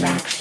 back.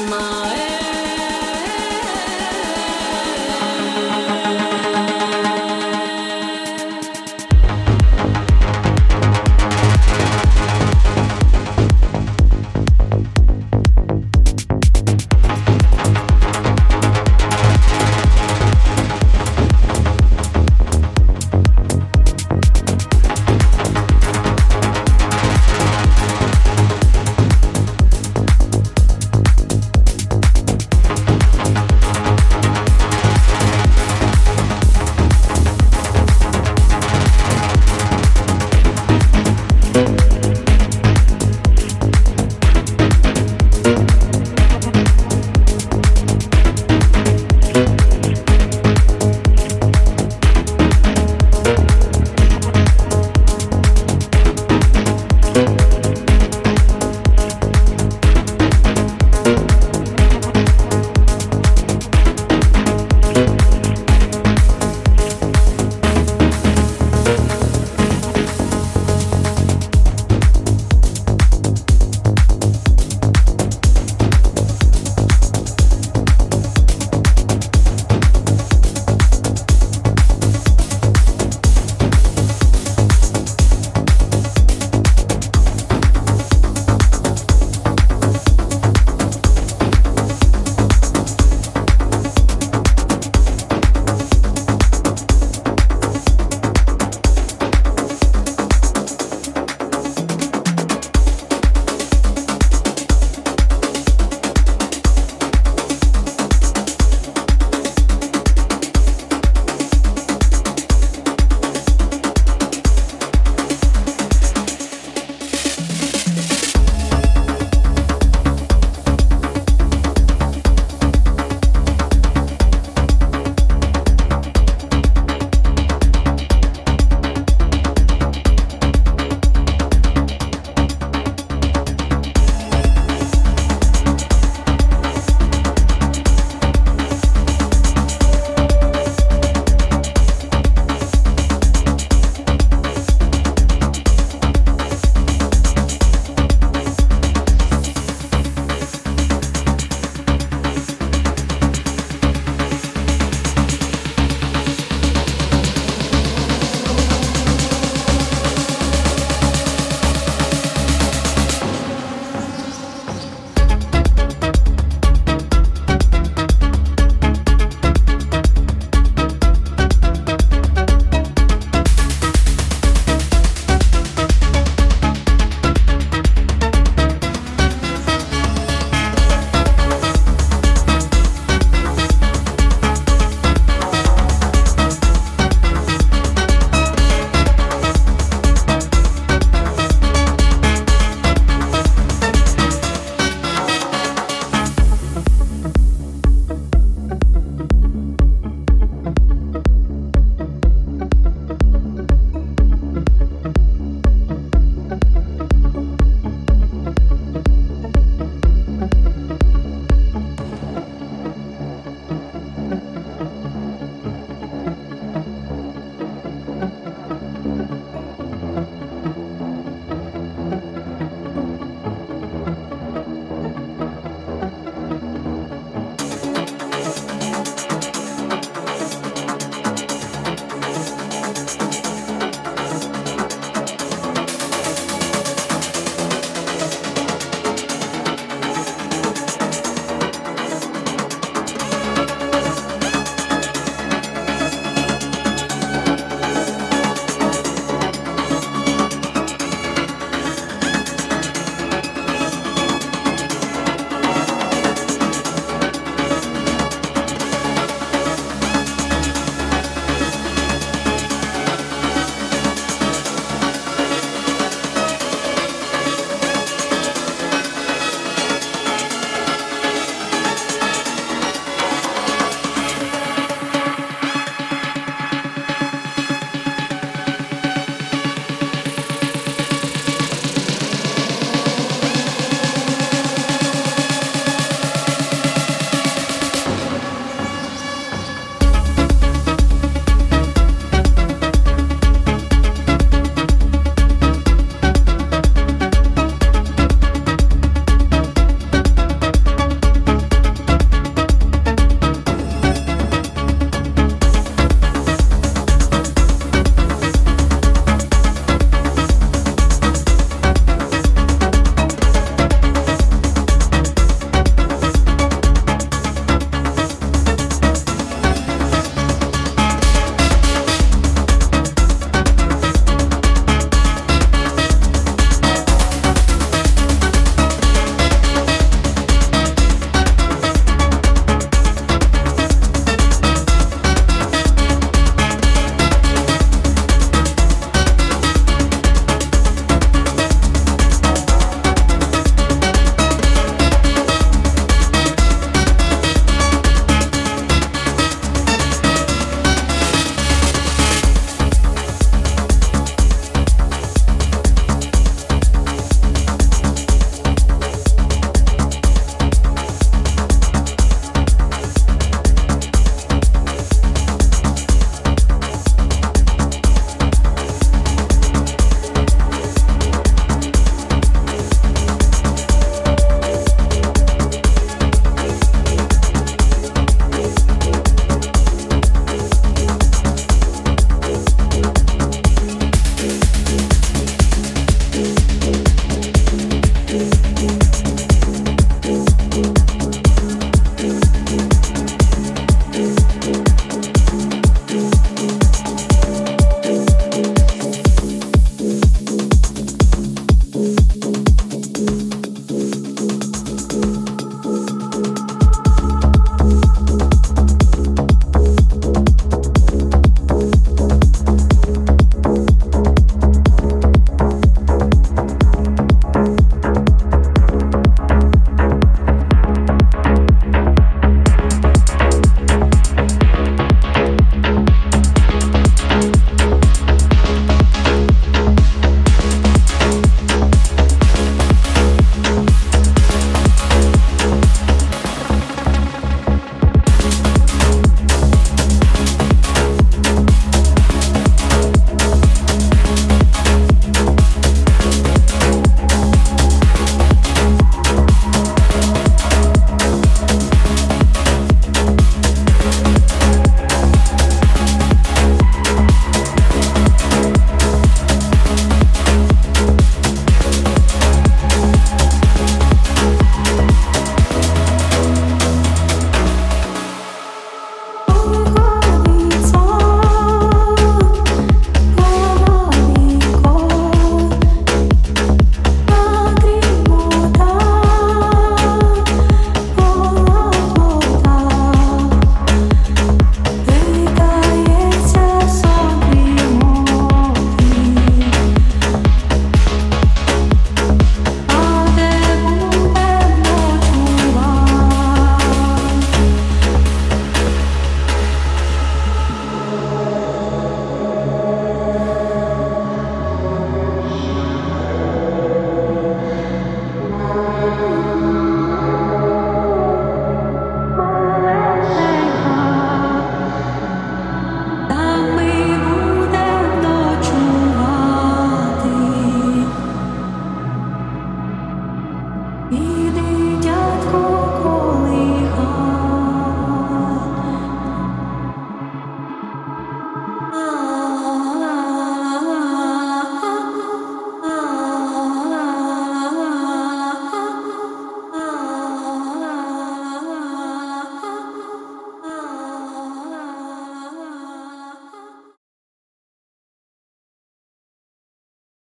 mom.